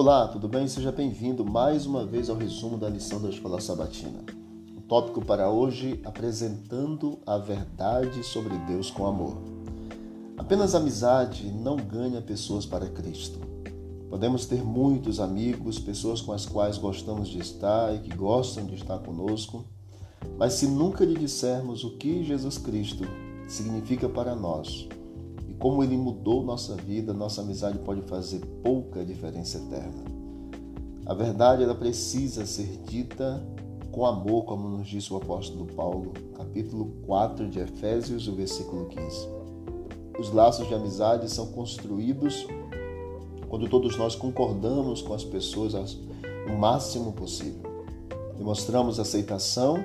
Olá, tudo bem? Seja bem-vindo mais uma vez ao resumo da lição da Escola Sabatina. O tópico para hoje: apresentando a verdade sobre Deus com amor. Apenas amizade não ganha pessoas para Cristo. Podemos ter muitos amigos, pessoas com as quais gostamos de estar e que gostam de estar conosco, mas se nunca lhe dissermos o que Jesus Cristo significa para nós, como ele mudou nossa vida, nossa amizade pode fazer pouca diferença eterna. A verdade ela precisa ser dita com amor, como nos disse o apóstolo Paulo, capítulo 4 de Efésios, o versículo 15. Os laços de amizade são construídos quando todos nós concordamos com as pessoas o máximo possível. Demonstramos aceitação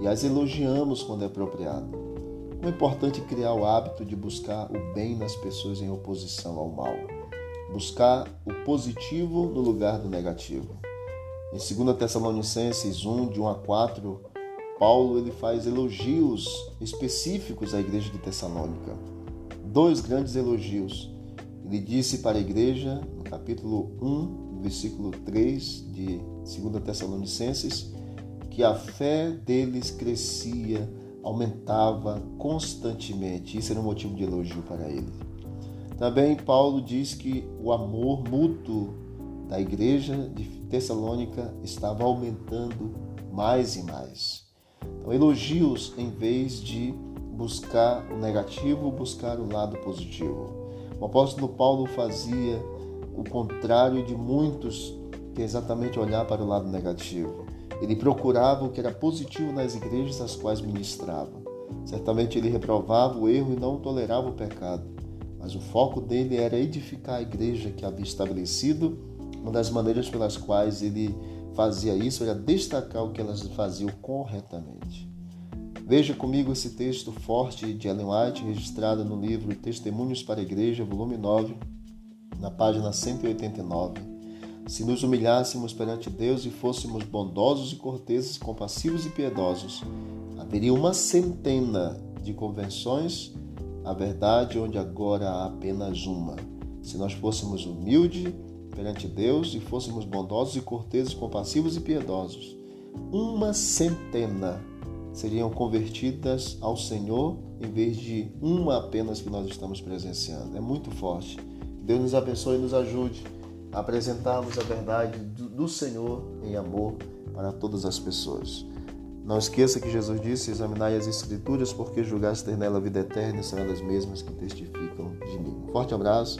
e as elogiamos quando é apropriado. É importante criar o hábito de buscar o bem nas pessoas em oposição ao mal. Buscar o positivo no lugar do negativo. Em 2 Tessalonicenses 1, de 1 a 4, Paulo ele faz elogios específicos à igreja de Tessalônica. Dois grandes elogios. Ele disse para a igreja, no capítulo 1, versículo 3 de 2 Tessalonicenses, que a fé deles crescia aumentava constantemente. Isso era um motivo de elogio para ele. Também Paulo diz que o amor mútuo da igreja de Tessalônica estava aumentando mais e mais. Então, elogios em vez de buscar o negativo, buscar o lado positivo. O apóstolo Paulo fazia o contrário de muitos, que é exatamente olhar para o lado negativo. Ele procurava o que era positivo nas igrejas às quais ministrava. Certamente ele reprovava o erro e não tolerava o pecado, mas o foco dele era edificar a igreja que havia estabelecido. Uma das maneiras pelas quais ele fazia isso era destacar o que elas faziam corretamente. Veja comigo esse texto forte de Ellen White, registrado no livro Testemunhos para a Igreja, volume 9, na página 189 se nos humilhássemos perante Deus e fôssemos bondosos e corteses, compassivos e piedosos, haveria uma centena de convenções, a verdade onde agora há apenas uma. Se nós fôssemos humildes perante Deus e fôssemos bondosos e corteses, compassivos e piedosos, uma centena seriam convertidas ao Senhor em vez de uma apenas que nós estamos presenciando. É muito forte. Deus nos abençoe e nos ajude apresentarmos a verdade do Senhor em amor para todas as pessoas. Não esqueça que Jesus disse: Examinai as Escrituras, porque julgaste ter nela a vida eterna, e são elas mesmas que testificam de mim. Um forte abraço,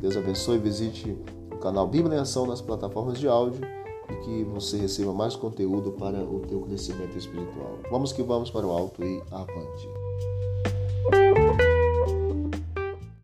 Deus abençoe. Visite o canal Bíblia em Ação nas plataformas de áudio e que você receba mais conteúdo para o teu crescimento espiritual. Vamos que vamos para o alto e avante.